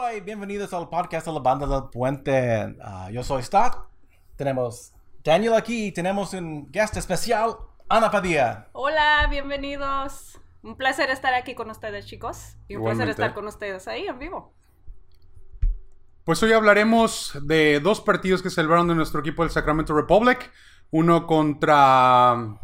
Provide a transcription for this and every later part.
Hola y bienvenidos al podcast de la banda del puente. Ah, yo soy Stock. Tenemos Daniel aquí y tenemos un guest especial, Ana Padilla. Hola, bienvenidos. Un placer estar aquí con ustedes, chicos. Y un placer Igualmente. estar con ustedes ahí en vivo. Pues hoy hablaremos de dos partidos que celebraron de nuestro equipo del Sacramento Republic. Uno contra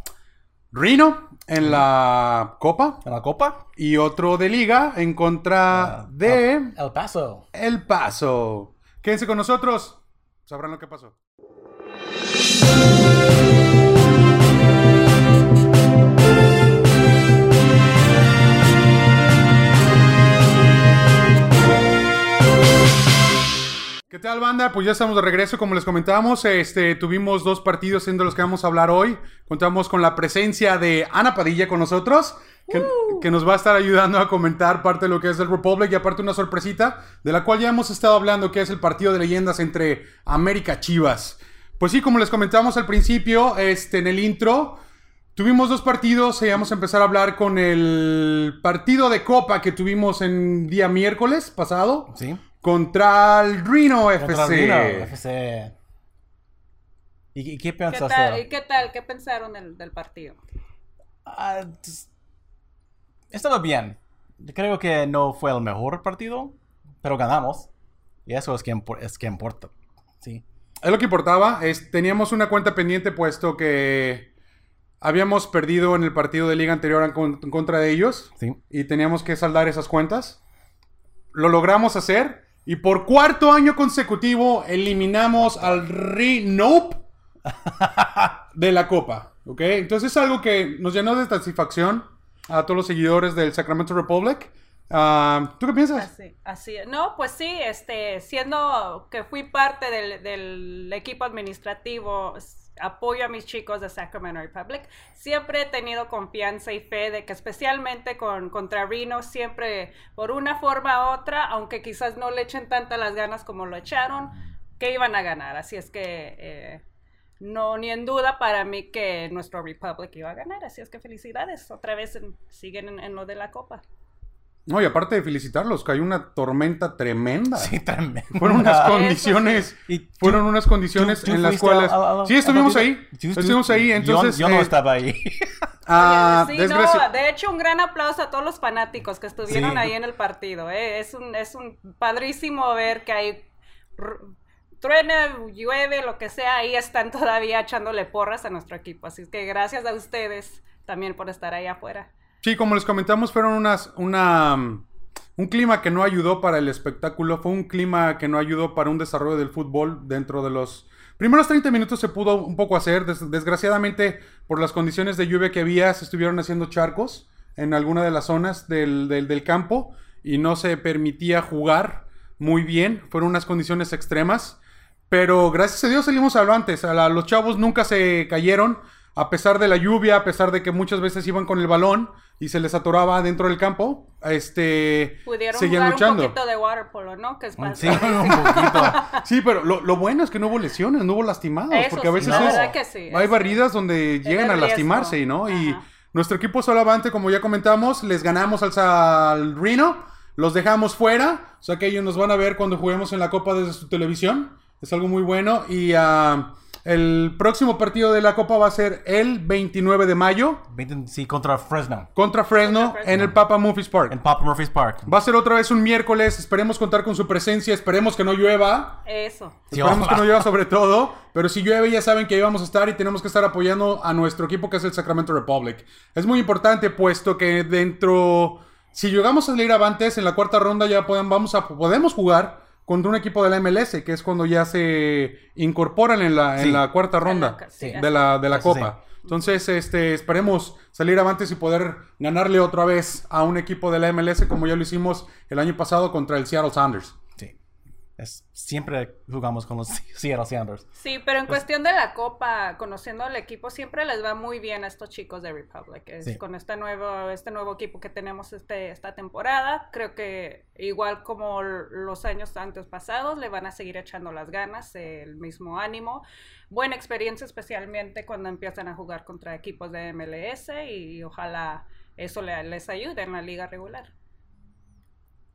Reno en la Copa ¿En la copa? y otro de Liga en contra Ah, de El Paso. El Paso. Quédense con nosotros. Sabrán lo que pasó. ¿Qué tal, banda? Pues ya estamos de regreso, como les comentábamos. Este, tuvimos dos partidos siendo los que vamos a hablar hoy. Contamos con la presencia de Ana Padilla con nosotros, que, que nos va a estar ayudando a comentar parte de lo que es el Republic y aparte una sorpresita, de la cual ya hemos estado hablando, que es el partido de leyendas entre América Chivas. Pues sí, como les comentamos al principio, este, en el intro, tuvimos dos partidos y vamos a empezar a hablar con el partido de Copa que tuvimos en día miércoles pasado. Sí. Contra el Reno FC. Contra Reno FC. ¿Y, y qué ¿Qué pensaste? tal? ¿Y qué tal? ¿Qué pensaron del, del partido? Ah, ts- estaba bien. Creo que no fue el mejor partido, pero ganamos. Y eso es que, impor- es que importa. Sí. Es lo que importaba. Es, teníamos una cuenta pendiente puesto que habíamos perdido en el partido de liga anterior en, con- en contra de ellos. Sí. Y teníamos que saldar esas cuentas. Lo logramos hacer. Y por cuarto año consecutivo eliminamos al Renope de la Copa. ¿Ok? Entonces es algo que nos llenó de satisfacción a todos los seguidores del Sacramento Republic. Ah, ¿Tú qué piensas? Así, así. No, pues sí, este, siendo que fui parte del, equipo administrativo, apoyo a mis chicos de Sacramento Republic, siempre he tenido confianza y fe de que especialmente con contra Reno, siempre por una forma u otra, aunque quizás no le echen tantas las ganas como lo echaron, que iban a ganar. Así es que eh, no, ni en duda para mí que nuestro Republic iba a ganar. Así es que felicidades. Otra vez en- siguen en- en lo de la Copa. No, y aparte de felicitarlos, cayó una tormenta tremenda. Sí, tremendo. Fueron unas condiciones, ¿Y tú- fueron unas condiciones tú- tú en las cuales... a- a- a- sí, estuvimos ahí. Tú- tú- Estuvimos ahí, yo- entonces... Yo, no eh, estaba ahí. ah, Sí, no, de hecho, un gran aplauso a todos los fanáticos que estuvieron Sí. ahí en el partido. ¿eh? Es, un, es un padrísimo ver que hay truene, llueve, lo que sea, ahí están todavía echándole porras a nuestro equipo. Así que gracias a ustedes también por estar ahí afuera. Sí, como les comentamos, fueron unas, una, mm, un clima que no ayudó para el espectáculo, fue un clima que no ayudó para un desarrollo del fútbol dentro de los primeros 30 minutos se pudo un poco hacer, Des- desgraciadamente por las condiciones de lluvia que había se estuvieron haciendo charcos en alguna de las zonas del, del- del campo y no se permitía jugar muy bien, fueron unas condiciones extremas, pero gracias a Dios salimos adelante, a la- los chavos nunca se cayeron, a pesar de la lluvia, a pesar de que muchas veces iban con el balón y se les atoraba dentro del campo, este, Pudieron seguían jugar luchando. un poquito de water polo, ¿no? Que es más Sí, un poquito. Sí, pero lo, lo bueno es que no hubo lesiones, no hubo lastimados, Eso porque a veces es- que sí, hay barridas donde llegan a lastimarse, ¿no? Y nuestro equipo solamente, como ya comentamos, les ganamos al, al Reno, los dejamos fuera, o sea que ellos nos van a ver cuando juguemos en la Copa desde su televisión, es algo muy bueno y ah, el próximo partido de la Copa va a ser el 29 de mayo Sí, contra Fresno. contra Fresno, Contra Fresno. en el Papa Murphy's Park. En Papa Murphy's Park. Va a ser otra vez un miércoles, esperemos contar con su presencia, esperemos que no llueva. Eso. Sí, Esperemos que no llueva sobre todo, pero si llueve ya saben que ahí vamos a estar y tenemos que estar apoyando a nuestro equipo que es el Sacramento Republic. Es muy importante puesto que dentro, si llegamos a salir avantes en la cuarta ronda ya podemos, vamos a, podemos jugar contra un equipo de la MLS, que es cuando ya se incorporan en la, en la cuarta ronda la- sí, de la, de la Copa. Entonces, este, esperemos salir avantes y poder ganarle otra vez a un equipo de la MLS como ya lo hicimos el año pasado contra el Seattle Sounders. Es, siempre jugamos con los Seattle Sounders. Sí, pero en cuestión de la copa, conociendo al equipo, siempre les va muy bien a estos chicos de Republic. Es- Sí. Con este nuevo, este nuevo equipo que tenemos este, esta temporada, creo que igual como los años antes pasados, le van a seguir echando las ganas, el mismo ánimo. Buena experiencia, especialmente cuando empiezan a jugar contra equipos de MLS y ojalá eso le- les ayude en la liga regular.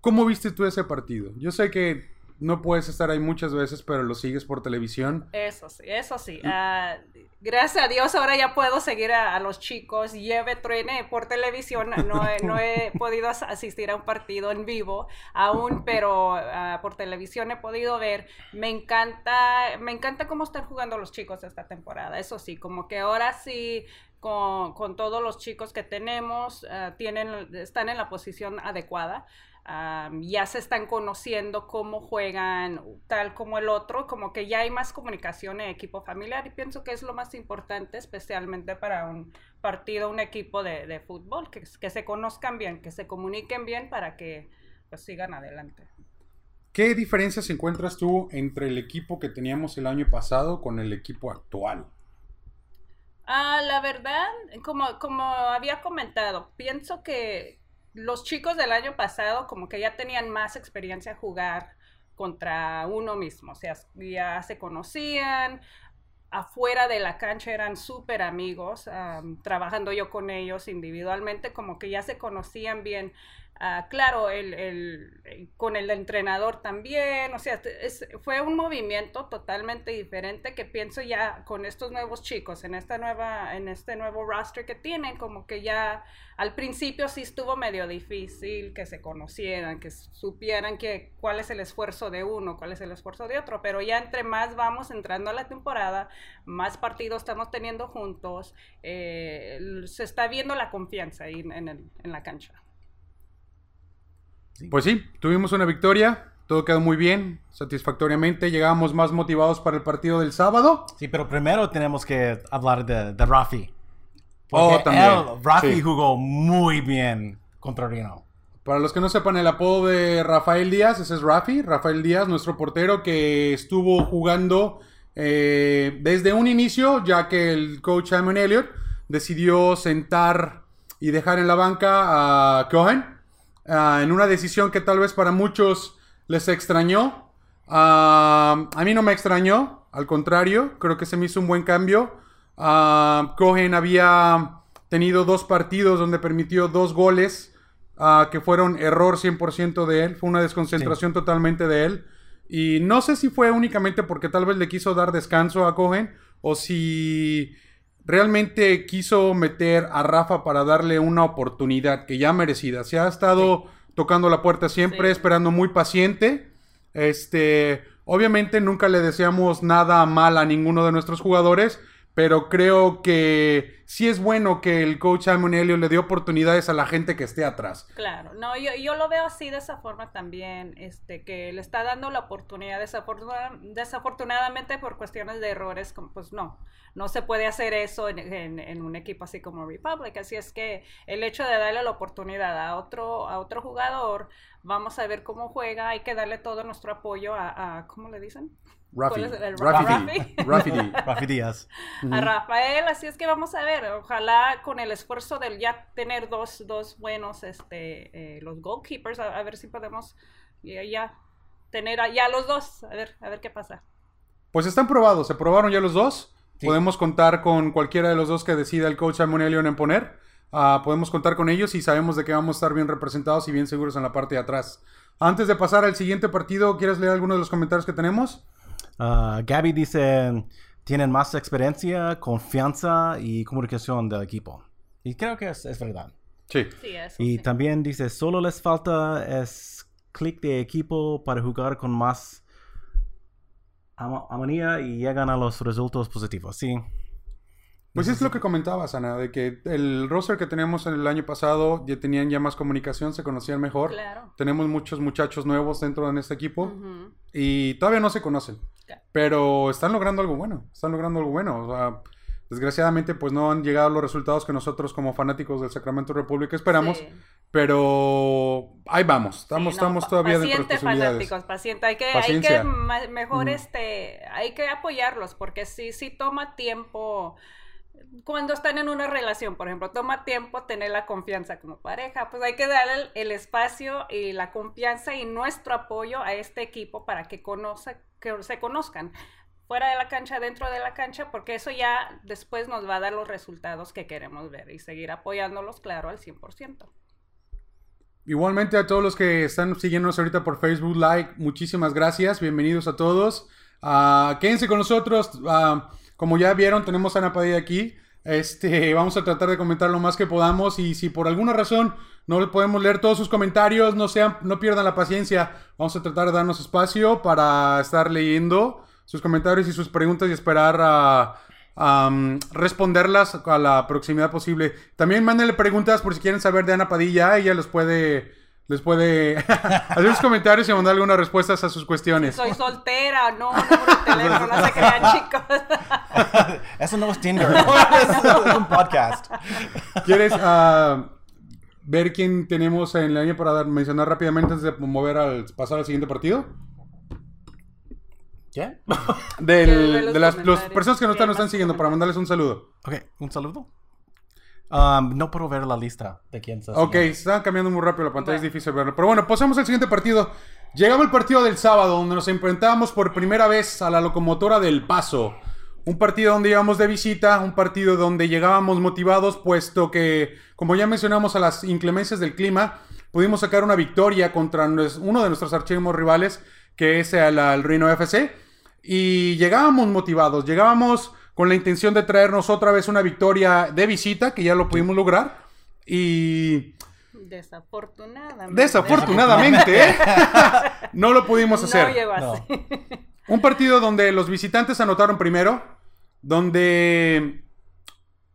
¿Cómo viste tú ese partido? Yo sé que no puedes estar ahí muchas veces, pero lo sigues por televisión. Eso sí, eso sí. Ah, gracias a Dios ahora ya puedo seguir a, los chicos, lleve, truene por televisión. No he, no he podido asistir a un partido en vivo aún, pero ah, por televisión he podido ver. Me encanta, me encanta cómo están jugando los chicos esta temporada. Eso sí, como que ahora sí con, con, todos los chicos que tenemos, ah, tienen, están en la posición adecuada ya se están conociendo cómo juegan tal como el otro, como que ya hay más comunicación en equipo familiar y pienso que es lo más importante, especialmente para un partido, un equipo de, fútbol, que, que, se conozcan bien, que se comuniquen bien para que pues, sigan adelante. ¿Qué diferencias encuentras tú entre el equipo que teníamos el año pasado con el equipo actual? Ah, la verdad, como, como había comentado, pienso que, los chicos del año pasado como que ya tenían más experiencia jugar contra uno mismo, o sea, ya se conocían, afuera de la cancha eran súper amigos, trabajando yo con ellos individualmente, como que ya se conocían bien. Ah, claro, el, el, con el entrenador también, o sea, fue un movimiento totalmente diferente que pienso ya con estos nuevos chicos, en esta nueva, en este nuevo roster que tienen, como que ya al principio sí estuvo medio difícil que se conocieran, que supieran que cuál es el esfuerzo de uno, cuál es el esfuerzo de otro, pero ya entre más vamos entrando a la temporada, más partidos estamos teniendo juntos, eh, se está viendo la confianza ahí en, en la cancha. Pues sí, tuvimos una victoria. Todo quedó muy bien, satisfactoriamente. Llegamos más motivados para el partido del sábado. Sí, pero primero tenemos que hablar de, de Rafi. oh, también. Rafi jugó muy bien contra Rino. Para los que no sepan el apodo de Rafael Díaz, ese es Rafi. Rafael Díaz, nuestro portero que estuvo jugando eh, desde un inicio, ya que el coach Simon Elliott decidió sentar y dejar en la banca a Cohen Ah, en una decisión que tal vez para muchos les extrañó. Ah, a mí no me extrañó, al contrario, creo que se me hizo un buen cambio. Uh, Cohen había tenido dos partidos donde permitió dos goles que fueron error 100% de él, fue una desconcentración totalmente de él. Y no sé si fue únicamente porque tal vez le quiso dar descanso a Cohen o si realmente quiso meter a Rafa para darle una oportunidad que ya merecida. Se ha estado tocando la puerta siempre, esperando muy paciente. Este, obviamente nunca le deseamos nada mal a ninguno de nuestros jugadores, pero creo que sí es bueno que el coach Simon le dé oportunidades a la gente que esté atrás. Claro, no, yo, yo lo veo así de esa forma también, este, que le está dando la oportunidad, desafortunadamente por cuestiones de errores, pues no, no se puede hacer eso en, un equipo así como Republic, así es que el hecho de darle la oportunidad a otro, a otro jugador, vamos a ver cómo juega, hay que darle todo nuestro apoyo a, a ¿cómo le dicen? Rafi. Rafi Díaz. A Rafael, así es que vamos a ver, ojalá con el esfuerzo del ya tener dos, dos buenos, este, eh, los goalkeepers, a, ver si podemos ya, tener ya los dos, a ver, a ver qué pasa. Pues están probados, se probaron ya los dos. Podemos contar con cualquiera de los dos que decida el coach Amonelion en poner. Ah, podemos contar con ellos y sabemos de que vamos a estar bien representados y bien seguros en la parte de atrás. Antes de pasar al siguiente partido, ¿quieres leer algunos de los comentarios que tenemos? Uh, Gaby dice, tienen más experiencia, confianza y comunicación del equipo. Y creo que es, verdad. Sí. y también dice, solo les falta es clic de equipo para jugar con más amanía y llegan a los resultados positivos. Sí. Pues es lo que comentabas, Ana, de que el roster que teníamos en el año pasado ya tenían ya más comunicación, se conocían mejor. Claro. Tenemos muchos muchachos nuevos dentro de este equipo y todavía no se conocen. Pero están logrando algo bueno, están logrando algo bueno. O sea, desgraciadamente pues no han llegado los resultados que nosotros como fanáticos del Sacramento República esperamos. Pero ahí vamos, estamos, estamos todavía dentro de fanáticos, paciente. Hay que, hay que mejor este, hay que apoyarlos porque sí, sí toma tiempo cuando están en una relación, por ejemplo, toma tiempo tener la confianza como pareja, pues hay que darle el, espacio y la confianza y nuestro apoyo a este equipo para que, conoce, que se conozcan fuera de la cancha, dentro de la cancha, porque eso ya después nos va a dar los resultados que queremos ver y seguir apoyándolos, claro, al 100%. Igualmente a todos los que están siguiéndonos ahorita por Facebook Like, muchísimas gracias, bienvenidos a todos. Ah, quédense con nosotros, ah, como ya vieron, tenemos a Ana Padilla aquí. Este, vamos a tratar de comentar lo más que podamos y si por alguna razón no podemos leer todos sus comentarios, no sean, no pierdan la paciencia. Vamos a tratar de darnos espacio para estar leyendo sus comentarios y sus preguntas y esperar a am, responderlas a la proximidad posible. También mándenle preguntas por si quieren saber de Ana Padilla, ella les puede les puede hacer sus comentarios y mandar algunas respuestas a sus cuestiones. Soy soltera, no, de teléfono, no se crean, chicos. Eso no es Tinder. es un podcast. ¿Quieres ah, ver quién tenemos en la línea para dar- mencionar rápidamente antes de mover al pasar al siguiente partido? ¿Qué? Del- los de las los personas que nos están, nos están siguiendo para mandarles un saludo. Ok, un saludo. Um, no puedo ver la lista de quién está. Ok, están cambiando muy rápido la pantalla, es Bueno. difícil verlo. Pero bueno, pasamos al siguiente partido. Llegaba el partido del sábado, donde nos enfrentábamos por primera vez a la locomotora del Paso. Un partido donde íbamos de visita, un partido donde llegábamos motivados, puesto que, como ya mencionamos, a las inclemencias del clima, pudimos sacar una victoria contra uno de nuestros archivos rivales, que es el, el Reno FC. Y llegábamos motivados, llegábamos con la intención de traernos otra vez una victoria de visita, que ya lo pudimos lograr. Y Desafortunadamente. desafortunadamente, ¿eh? no lo pudimos hacer. No llegó No. así. Un partido donde los visitantes anotaron primero, donde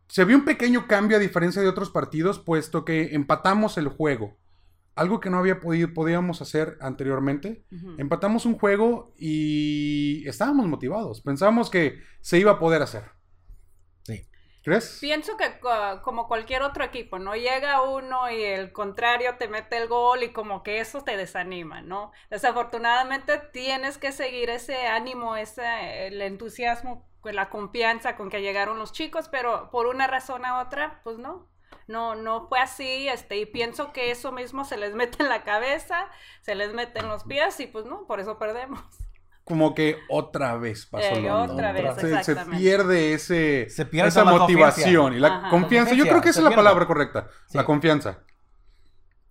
se vio un pequeño cambio a diferencia de otros partidos, puesto que empatamos el juego. Algo que no había podido, podíamos hacer anteriormente. Empatamos un juego y estábamos motivados. Pensábamos que se iba a poder hacer. Sí. ¿Crees? Pienso que co- como cualquier otro equipo, ¿no? Llega uno y el contrario te mete el gol y como que eso te desanima, ¿no? Desafortunadamente tienes que seguir ese ánimo, ese, el entusiasmo, con la confianza con que llegaron los chicos, pero por una razón a otra, pues no. No, no fue así, este, y pienso que eso mismo se les mete en la cabeza, se les mete en los pies y pues no, por eso perdemos. Como que otra vez pasó Eh, lo otra mismo. vez, Se- pierde ese Se pierde esa la motivación confianza. y la Ajá. confianza. Yo creo que esa es la pierde. palabra correcta, Sí. la confianza.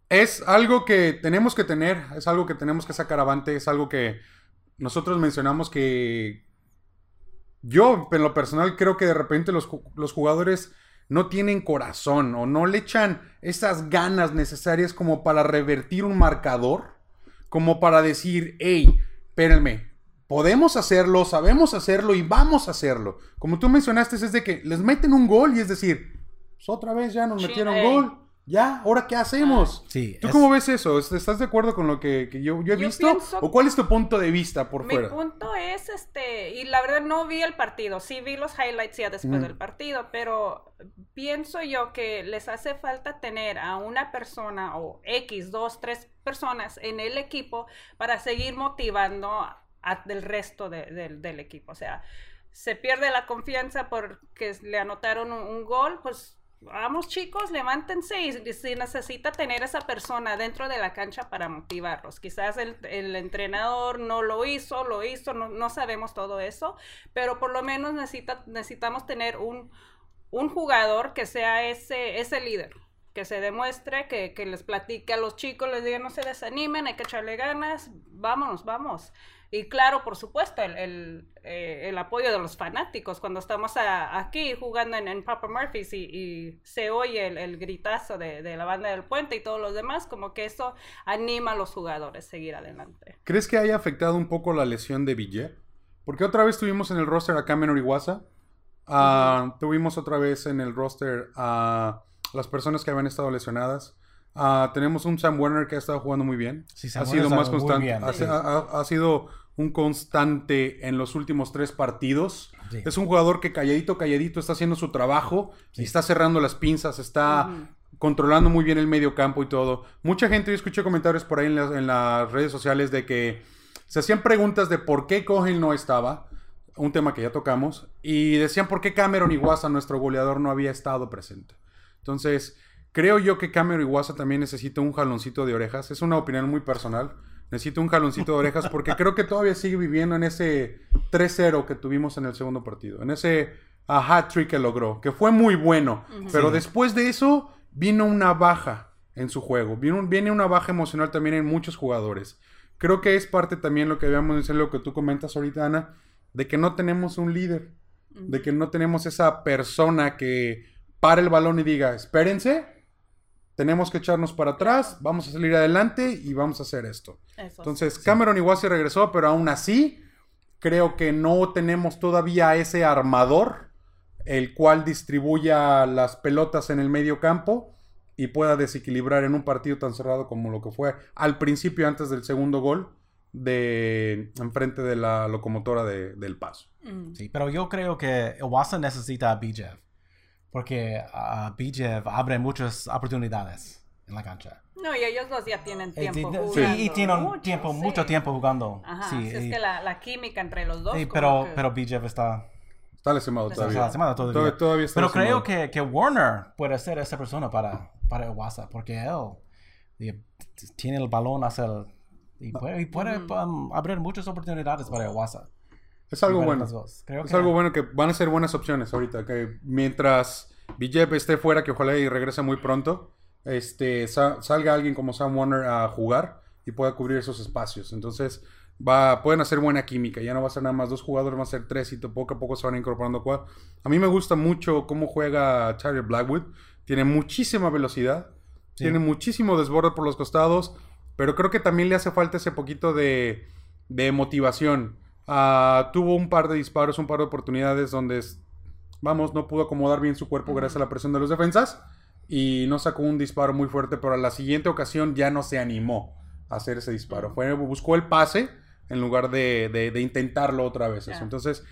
Es algo que tenemos que tener, es algo que tenemos que sacar avante, es algo que nosotros mencionamos que yo, en lo personal, creo que de repente los, los jugadores no tienen corazón o no le echan esas ganas necesarias como para revertir un marcador, como para decir, hey, espérenme, podemos hacerlo, sabemos hacerlo y vamos a hacerlo. Como tú mencionaste, es de que les meten un gol y es decir, pues otra vez ya nos metieron gol, ya, ahora qué hacemos. Sí. ¿Tú es- cómo ves eso? ¿Estás de acuerdo con lo que, que yo, yo he Yo visto? ¿O cuál es tu punto de vista por Mi fuera? punto es este, y la verdad no vi el partido, sí vi los highlights ya después Mm. del partido, pero pienso yo que les hace falta tener a una persona o X, dos, tres personas en el equipo para seguir motivando a- a- del resto de- del- del equipo. O sea, se pierde la confianza porque le anotaron un, un gol, pues vamos chicos, levántense y si necesita tener esa persona dentro de la cancha para motivarlos. Quizás el, entrenador no lo hizo, lo hizo, no, sabemos todo eso, pero por lo menos necesita, necesitamos tener un, un jugador que sea ese, ese líder. Que se demuestre, que, que les platique a los chicos, les diga no se desanimen, hay que echarle ganas, vámonos, vamos. Y claro, por supuesto, el, el, eh, el apoyo de los fanáticos. Cuando estamos a- aquí jugando en, en Papa Murphy's y, y se oye el, el gritazo de, de la banda del puente y todos los demás, como que eso anima a los jugadores a seguir adelante. ¿Crees que haya afectado un poco la lesión de Villar? Porque otra vez tuvimos en el roster a Cameron Iguaza. Tuvimos otra vez en el roster a las personas que habían estado lesionadas. Tenemos un Sam Werner que ha estado jugando muy bien. Sí, ha sido más muy constante. bien, ha, sí. ha- ha- ha sido un constante en los últimos tres partidos. Sí. Es un jugador que calladito, calladito está haciendo su trabajo y está cerrando las pinzas, está controlando muy bien el medio campo y todo. Mucha gente, yo escuché comentarios por ahí en las, en las redes sociales de que se hacían preguntas de por qué Cohen no estaba, un tema que ya tocamos, y decían por qué Cameron Iguaza, nuestro goleador, no había estado presente. Entonces, creo yo que Cameron Iguaza también necesita un jaloncito de orejas. Es una opinión muy personal. Necesita un jaloncito de orejas porque creo que todavía sigue viviendo en ese 3-0 que tuvimos en el segundo partido. En ese ah, hat trick que logró, que fue muy bueno. Pero Sí. después de eso vino una baja. en su juego. Viene, un- viene una baja emocional también en muchos jugadores. Creo que es parte también lo que habíamos dicho, lo que tú comentas ahorita, Ana, de que no tenemos un líder, de que no tenemos esa persona que para el balón y diga, espérense, tenemos que echarnos para atrás, vamos a salir adelante y vamos a hacer esto. Eso Entonces, Cameron igual se regresó, pero aún así, creo que no tenemos todavía ese armador, el cual distribuya las pelotas en el medio campo y pueda desequilibrar en un partido tan cerrado como lo que fue al principio, antes del segundo gol, de enfrente de la locomotora de- del paso. Mm. Sí, pero yo creo que Iwasa necesita a Bijev. Porque a Bijev abre muchas oportunidades en la cancha. No, y ellos dos ya tienen Eh, tiempo sí, jugando. sí, y tienen mucho, tiempo, sí. mucho tiempo jugando. Ajá, sí, es y- que la, la química entre los dos. sí, pero, que- pero Bijev está, Está Está todavía. lastimado todavía. Todavía- todavía está Pero creo que, que Warner puede ser esa persona para, para Iwasa. Porque él y, tiene el balón hacia el... Y puede, y puede um, abrir muchas oportunidades para Iwasa. Es algo bueno. Creo Es que- algo bueno que van a ser buenas opciones ahorita. Que mientras Villet esté fuera, que ojalá y regrese muy pronto, este, sa- salga alguien como Sam Warner a jugar y pueda cubrir esos espacios. Entonces, va, pueden hacer buena química. Ya no va a ser nada más dos jugadores, van a ser tres y poco a poco se van incorporando cuatro. A mí me gusta mucho cómo juega Charlie Blackwood. Tiene muchísima velocidad. Sí. Tiene muchísimo desborde por los costados. Pero creo que también le hace falta ese poquito de, de motivación. Ah, tuvo un par de disparos, un par de oportunidades donde, vamos, no pudo acomodar bien su cuerpo gracias a la presión de los defensas. Y no sacó un disparo muy fuerte, pero a la siguiente ocasión ya no se animó a hacer ese disparo. Fue, buscó el pase en lugar de, de- de intentarlo otra vez. Ya. Entonces,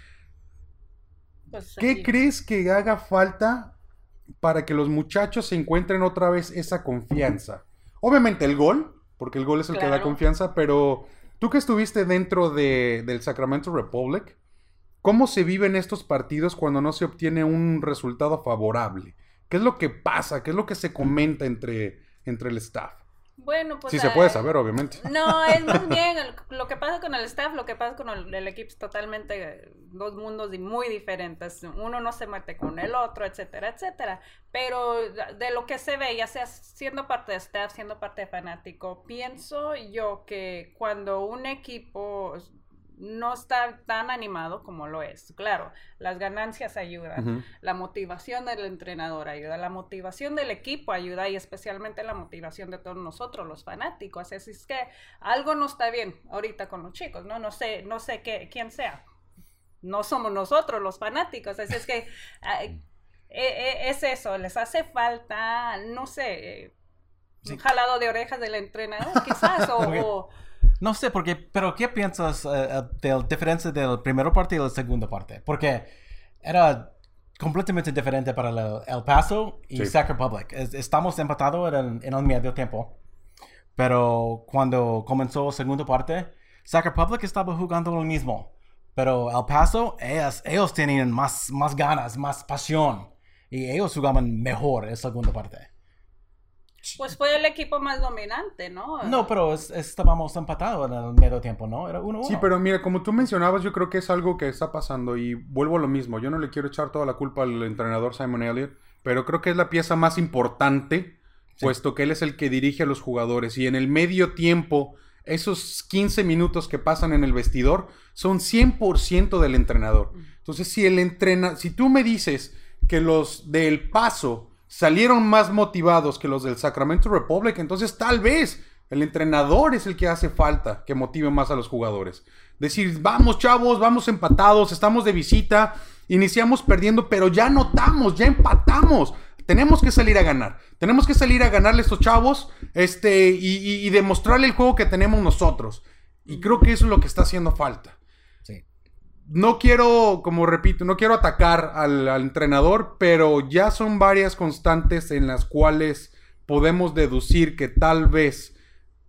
pues, ¿Qué crees que haga falta para que los muchachos se encuentren otra vez esa confianza? Obviamente el gol, porque el gol es el que da confianza, pero tú que estuviste dentro de- del Sacramento Republic, ¿cómo se viven estos partidos cuando no se obtiene un resultado favorable? ¿Qué es lo que pasa? ¿Qué es lo que se comenta entre, entre el staff? Bueno, pues. Si se puede saber, obviamente. No, es más bien lo que pasa con el staff, lo que pasa con el, el equipo es totalmente eh, dos mundos y muy diferentes. Uno no se mete con el otro, etcétera, etcétera. Pero de lo que se ve, ya sea siendo parte de staff, siendo parte de fanático, pienso yo que cuando un equipo no está tan animado como lo es, claro, las ganancias ayudan. La motivación del entrenador ayuda, la motivación del equipo ayuda y especialmente la motivación de todos nosotros, los fanáticos. Así es que algo no está bien ahorita con los chicos, ¿no? No sé, no sé qué, quién sea. No somos nosotros los fanáticos, así es que eh, eh, es eso, les hace falta, no sé, Sí. un jalado de orejas del entrenador quizás, o, o- No sé, porque, pero ¿qué piensas eh, eh, de la diferencia del primer parte y la segunda parte? Porque era completamente diferente para el, El Paso y Sí. Sac Republic. Es- estamos empatados en, el- en el medio tiempo. Pero cuando comenzó la segunda parte, Sac Republic estaba jugando lo mismo. Pero El Paso, ellos, ellos tenían más, más ganas, más pasión. Y ellos jugaban mejor en la segunda parte. Pues fue el equipo más dominante, ¿no? No, pero es- estábamos empatados en el medio tiempo, ¿no? Era 1-1. Sí, pero mira, como tú mencionabas, yo creo que es algo que está pasando y vuelvo a lo mismo. Yo no le quiero echar toda la culpa al entrenador Simon Elliott, pero creo que es la pieza más importante, Sí. puesto que él es el que dirige a los jugadores y en el medio tiempo, esos 15 minutos que pasan en el vestidor son 100% del entrenador. Entonces, si el entrena, si tú me dices que los del Paso salieron más motivados que los del Sacramento Republic, entonces tal vez el entrenador es el que hace falta que motive más a los jugadores. Decir, vamos chavos, vamos empatados, estamos de visita, iniciamos perdiendo, pero ya notamos, ya empatamos. Tenemos que salir a ganar. Tenemos que salir a ganarle a estos chavos este, y, y- y demostrarle el juego que tenemos nosotros. Y creo que eso es lo que está haciendo falta. No quiero, como repito, no quiero atacar al, al entrenador, pero ya son varias constantes en las cuales podemos deducir que tal vez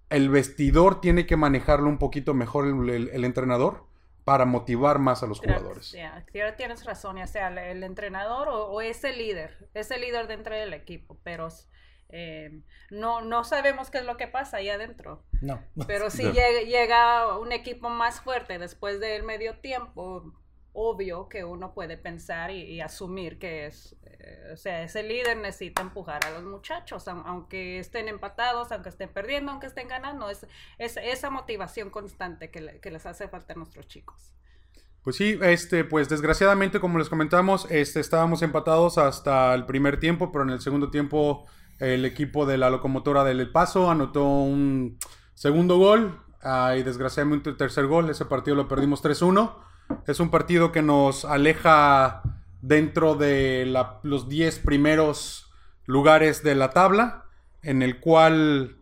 el vestidor tiene que manejarlo un poquito mejor el, el- el entrenador para motivar más a los jugadores. que tienes razón, ya sea el, el entrenador o, o ese líder, ese líder dentro del equipo, pero eh, no, no sabemos qué es lo que pasa ahí adentro. No. Pero si llega, llega un equipo más fuerte después del medio tiempo, obvio que uno puede pensar y, y asumir que es, eh, o sea, ese líder necesita empujar a los muchachos, aun- aunque estén empatados, aunque estén perdiendo, aunque estén ganando, es, es esa motivación constante que, le- que les hace falta a nuestros chicos. Pues sí, este, pues desgraciadamente, como les comentamos, este, estábamos empatados hasta el primer tiempo, pero en el segundo tiempo el equipo de la locomotora del El Paso anotó un segundo gol ah, y desgraciadamente el tercer gol. Ese partido lo perdimos 3-1. Es un partido que nos aleja dentro de la- los 10 primeros lugares de la tabla, en el cual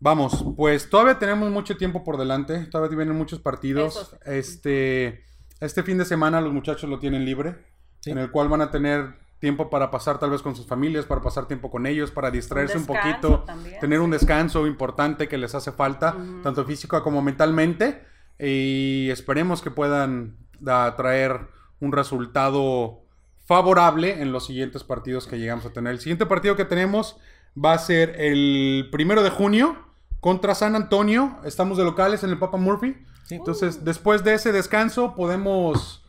Vamos, pues todavía tenemos mucho tiempo por delante, todavía vienen muchos partidos. Este, este fin de semana los muchachos lo tienen libre, Sí. en el cual van a tener tiempo para pasar tal vez con sus familias, para pasar tiempo con ellos, para distraerse un, poquito, también, tener un descanso importante que les hace falta, tanto físico como mentalmente, y esperemos que puedan da, traer un resultado favorable en los siguientes partidos que llegamos a tener. El siguiente partido que tenemos va a ser el primero de junio contra San Antonio. Estamos de locales en el Papa Murphy. Sí. Entonces, después de ese descanso, podemos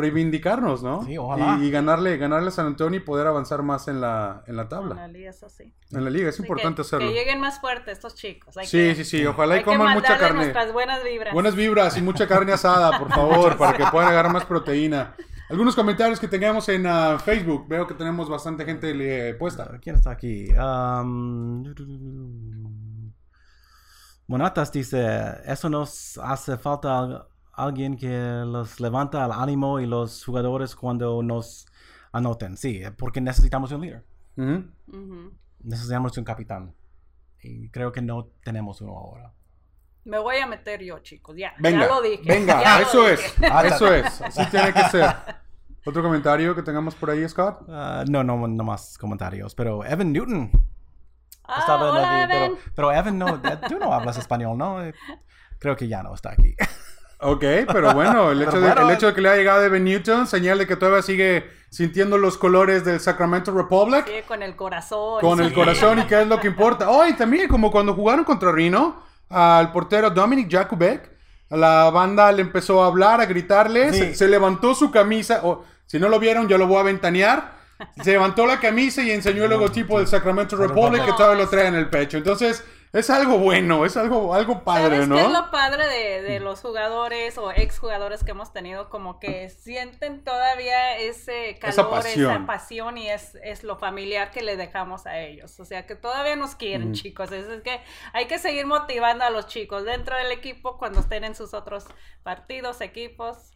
reivindicarnos, ¿no? Sí, ojalá. Y, y ganarle, ganarle a San Antonio y poder avanzar más en la, en la Con la tabla. liga, eso sí. En la liga, es Sí, importante que, hacerlo. Que lleguen más fuertes estos chicos. Hay Sí, que- sí, sí. Ojalá y que coman mucha carne. nuestras buenas vibras. Buenas vibras y mucha carne asada, por favor, para que puedan agarrar más proteína. Algunos comentarios que tengamos en ah, Facebook. Veo que tenemos bastante gente eh, puesta. ¿Quién está aquí? Um, Monatas dice, eso nos hace falta al- alguien que los levanta el ánimo y los jugadores cuando nos anoten. Sí, porque necesitamos un líder. Ujú. Ujú. Necesitamos un capitán. Y creo que no tenemos uno ahora. Me voy a meter yo, chicos. Ya, Venga, ya lo dije. venga, ya eso dije. es, eso es, así tiene que ser. ¿Otro comentario que tengamos por ahí, Scott? Ah, no, no, no más comentarios. Pero Evan Newton Ah, estaba en la hola, vi- pero, Evan. pero Evan, no, eh, tú no hablas español, ¿no? Eh, Creo que ya no está aquí. Ok, pero bueno, el hecho, de, bueno, el hecho de que le haya llegado Evan Newton, señal de que todavía sigue sintiendo los colores del Sacramento Republic. Sí, con el corazón. Con el sí. corazón y qué es lo que importa. Oh, y también como cuando jugaron contra Rino, al portero Dominic Jakubek, la banda le empezó a hablar, a gritarle, Sí. se, se levantó su camisa, o si no lo vieron, yo lo voy a ventanear. Se levantó la camisa y enseñó el logotipo del Sacramento Republic que todavía lo trae en el pecho. Entonces, es algo bueno, es algo, algo padre, ¿Sabes ¿no? qué es lo padre de, de los jugadores o exjugadores que hemos tenido? Como que sienten todavía ese calor, Esa esa pasión. pasión, y es, es lo familiar que le dejamos a ellos. O sea, que todavía nos quieren, chicos. Es, es que hay que seguir motivando a los chicos dentro del equipo cuando estén en sus otros partidos, equipos.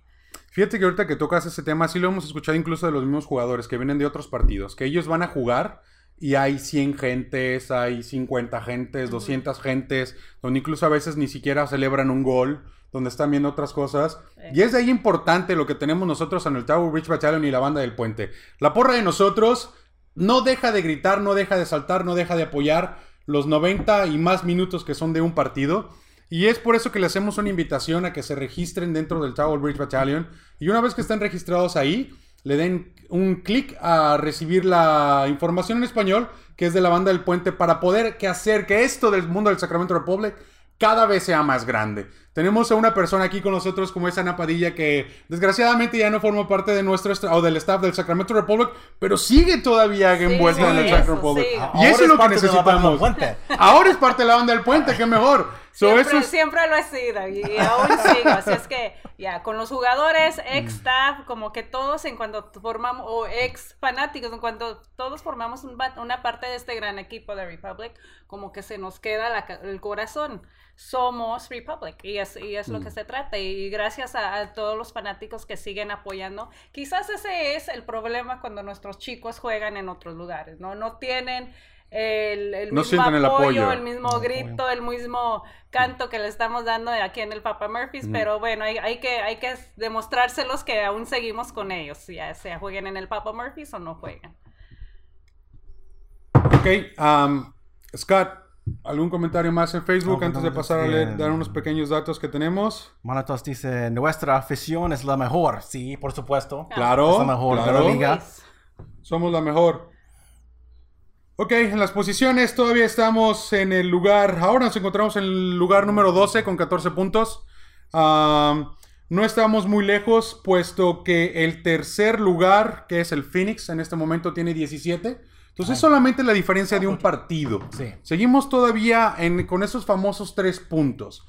Fíjate que ahorita que tocas ese tema, sí lo hemos escuchado incluso de los mismos jugadores que vienen de otros partidos, que ellos van a jugar y hay 100 gentes, hay 50 gentes, 200 gentes, donde incluso a veces ni siquiera celebran un gol, donde están viendo otras cosas. Y es de ahí importante lo que tenemos nosotros en el Tower Bridge Battalion y la banda del puente. La porra de nosotros no deja de gritar, no deja de saltar, no deja de apoyar los 90 y más minutos que son de un partido. Y es por eso que le hacemos una invitación a que se registren dentro del Tower Bridge Battalion. Y una vez que estén registrados ahí, le den un clic a recibir la información en español, que es de la banda del puente, para poder que hacer que esto del mundo del Sacramento Republic cada vez sea más grande. Tenemos a una persona aquí con nosotros como es Ana Padilla que desgraciadamente ya no forma parte de nuestro est- o del staff del Sacramento Republic, pero sigue todavía Sí, envuelta en el Sacramento Republic. sí. Y eso es lo que parte de la banda del necesitamos. puente. Ahora es parte de la banda del puente, qué mejor. So, Siempre, eso es- siempre lo he sido y, y aún sigo. Así es que ya, con los jugadores, ex staff, como que todos en cuanto formamos, o ex fanáticos, en cuanto todos formamos un una parte de este gran equipo de Republic, como que se nos queda la el corazón. Somos Republic y es, y es lo que se trata. Y gracias a, a todos los fanáticos que siguen apoyando. Quizás ese es el problema cuando nuestros chicos juegan en otros lugares, ¿no? No tienen el, el No mismo el apoyo, el mismo grito, el mismo canto que le estamos dando aquí en el Papa Murphy's, pero bueno, hay, hay que, hay que demostrárselos que aún seguimos con ellos, ya sea jueguen en el Papa Murphy's o no jueguen. Ok, um, Scott, ¿algún comentario más en Facebook No, antes no, de pasar a leer, dar unos pequeños datos que tenemos? Manatos dice, nuestra afición es la mejor. Sí, por supuesto. Claro, Es la mejor de claro. la liga. Pues, Somos la mejor. Ok, en las posiciones todavía estamos en el lugar, ahora nos encontramos en el lugar número 12 con 14 puntos. Um, no estamos muy lejos, puesto que el tercer lugar, que es el Phoenix, en este momento tiene 17. Entonces es solamente la diferencia de un partido. Sí. Seguimos todavía en- con esos famosos tres puntos.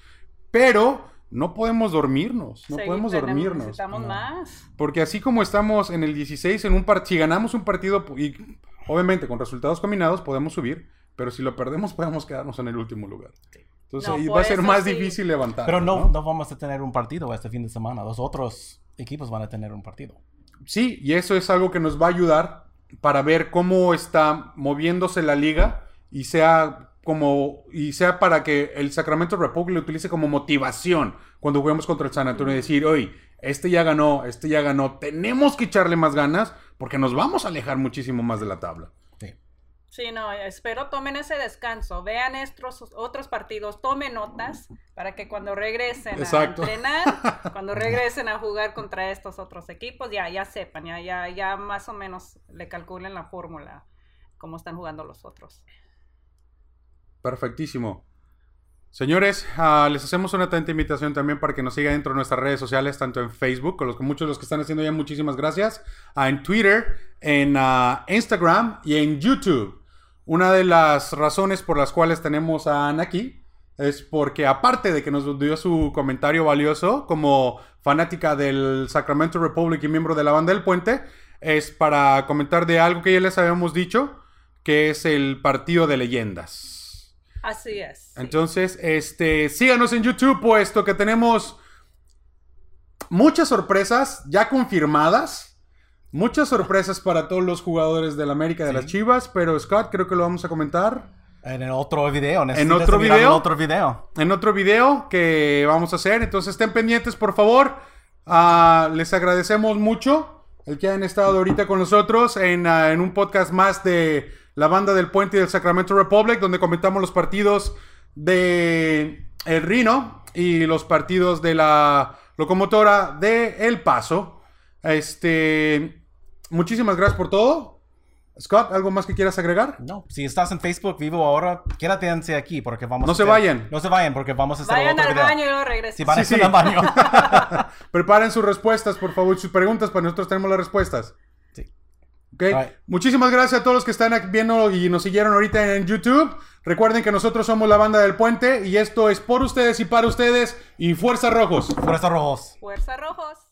Pero no podemos dormirnos. No podemos tenemos- dormirnos. Necesitamos No. más. Porque así como estamos en el 16, en un par- si ganamos un partido, y obviamente con resultados combinados podemos subir, pero si lo perdemos podemos quedarnos en el último lugar. Entonces No, ahí va a ser más sí. difícil levantar. Pero no, no vamos a tener un partido este fin de semana. Los otros equipos van a tener un partido. Sí, y eso es algo que nos va a ayudar para ver cómo está moviéndose la liga y sea como y sea para que el Sacramento Republic lo utilice como motivación cuando juguemos contra el San Antonio y decir, oye, este ya ganó, este ya ganó, tenemos que echarle más ganas porque nos vamos a alejar muchísimo más de la tabla. Sí. No, espero tomen ese descanso, vean estos otros partidos, tomen notas para que cuando regresen Exacto. a entrenar, cuando regresen a jugar contra estos otros equipos, ya, ya sepan, ya, ya, ya más o menos le calculen la fórmula, cómo están jugando los otros. Perfectísimo. Señores, ah, les hacemos una atenta invitación también para que nos sigan dentro de nuestras redes sociales, tanto en Facebook, con los que muchos de los que están haciendo ya muchísimas gracias, ah, en Twitter, en ah, Instagram y en YouTube. Una de las razones por las cuales tenemos a Ana aquí es porque aparte de que nos dio su comentario valioso como fanática del Sacramento Republic y miembro de la banda del puente, es para comentar de algo que ya les habíamos dicho, que es el partido de leyendas. Así es. sí. Entonces, este, síganos en YouTube, puesto que tenemos muchas sorpresas ya confirmadas. Muchas sorpresas para todos los jugadores del América de Sí. las Chivas, pero Scott, creo que lo vamos a comentar En el otro video. necesitas otro video? el otro video. en otro video que vamos a hacer. Entonces, estén pendientes, por favor. Ah, les agradecemos mucho el que hayan estado ahorita con nosotros en, ah, en un podcast más de la banda del Puente y del Sacramento Republic, donde comentamos los partidos de El Rino y los partidos de la locomotora de El Paso. Este, muchísimas gracias por todo. Scott, ¿algo más que quieras agregar? No, si estás en Facebook vivo ahora, quédate aquí porque vamos No a se hacer- vayan. No se vayan porque vamos a hacer Vayan otro al video. baño y luego regresen. Si van a Sí, ir sí. al baño. Preparen sus respuestas, por favor, sus preguntas, para nosotros tenemos las respuestas. Sí. Ok. Right. Muchísimas gracias a todos los que están aquí viendo y nos siguieron ahorita en YouTube. Recuerden que nosotros somos la banda del puente y esto es por ustedes y para ustedes y Fuerza Rojos. Fuerza Rojos. Fuerza Rojos.